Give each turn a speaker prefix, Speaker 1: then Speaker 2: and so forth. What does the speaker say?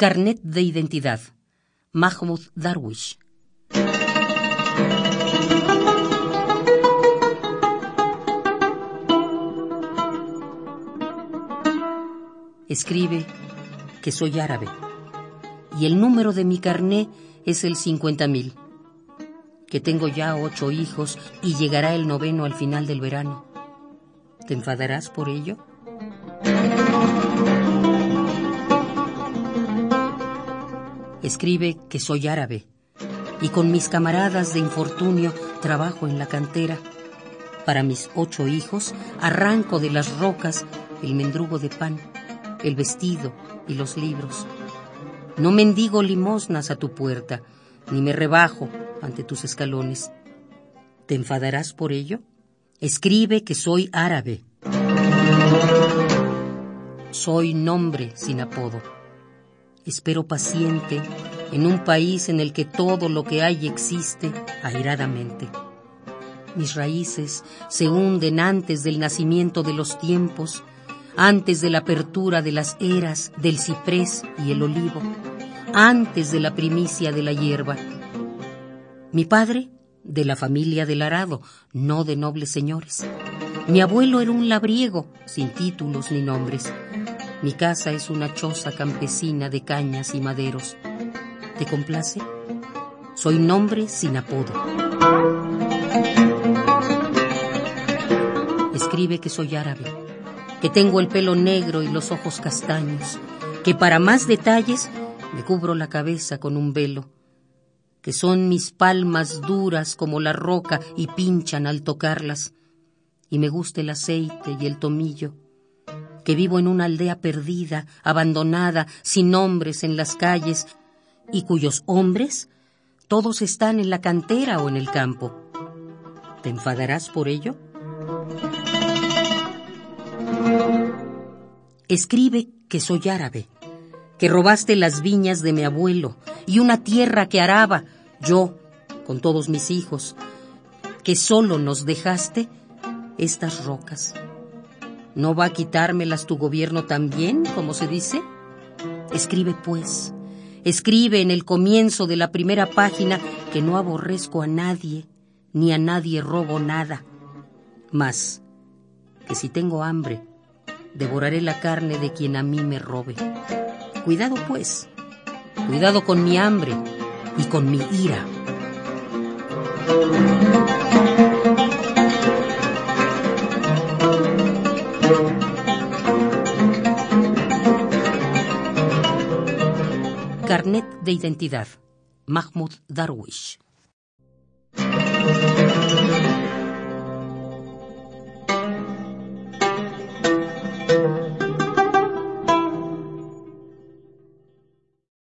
Speaker 1: Carnet de identidad. Mahmoud Darwish. Escribe que soy árabe y el número de mi carné es el 50.000, que tengo ya ocho hijos y llegará el noveno al final del verano. ¿Te enfadarás por ello? Escribe que soy árabe y con mis camaradas de infortunio trabajo en la cantera. Para mis ocho hijos arranco de las rocas el mendrugo de pan el vestido y los libros. No mendigo limosnas a tu puerta, ni me rebajo ante tus escalones. ¿Te enfadarás por ello? Escribe que soy árabe. Soy nombre sin apodo. Espero paciente en un país en el que todo lo que hay existe airadamente. Mis raíces se hunden antes del nacimiento de los tiempos antes de la apertura de las eras del ciprés y el olivo, antes de la primicia de la hierba. Mi padre, de la familia del arado, no de nobles señores. Mi abuelo era un labriego, sin títulos ni nombres. Mi casa es una choza campesina de cañas y maderos. ¿Te complace? Soy nombre sin apodo. Escribe que soy árabe que tengo el pelo negro y los ojos castaños, que para más detalles me cubro la cabeza con un velo, que son mis palmas duras como la roca y pinchan al tocarlas, y me gusta el aceite y el tomillo, que vivo en una aldea perdida, abandonada, sin hombres en las calles, y cuyos hombres todos están en la cantera o en el campo. ¿Te enfadarás por ello? Escribe que soy árabe, que robaste las viñas de mi abuelo y una tierra que araba, yo, con todos mis hijos, que solo nos dejaste estas rocas. ¿No va a quitármelas tu gobierno también, como se dice? Escribe pues, escribe en el comienzo de la primera página que no aborrezco a nadie, ni a nadie robo nada. Mas, que si tengo hambre, devoraré la carne de quien a mí me robe. Cuidado pues, cuidado con mi hambre y con mi ira. Carnet de identidad. Mahmoud Darwish.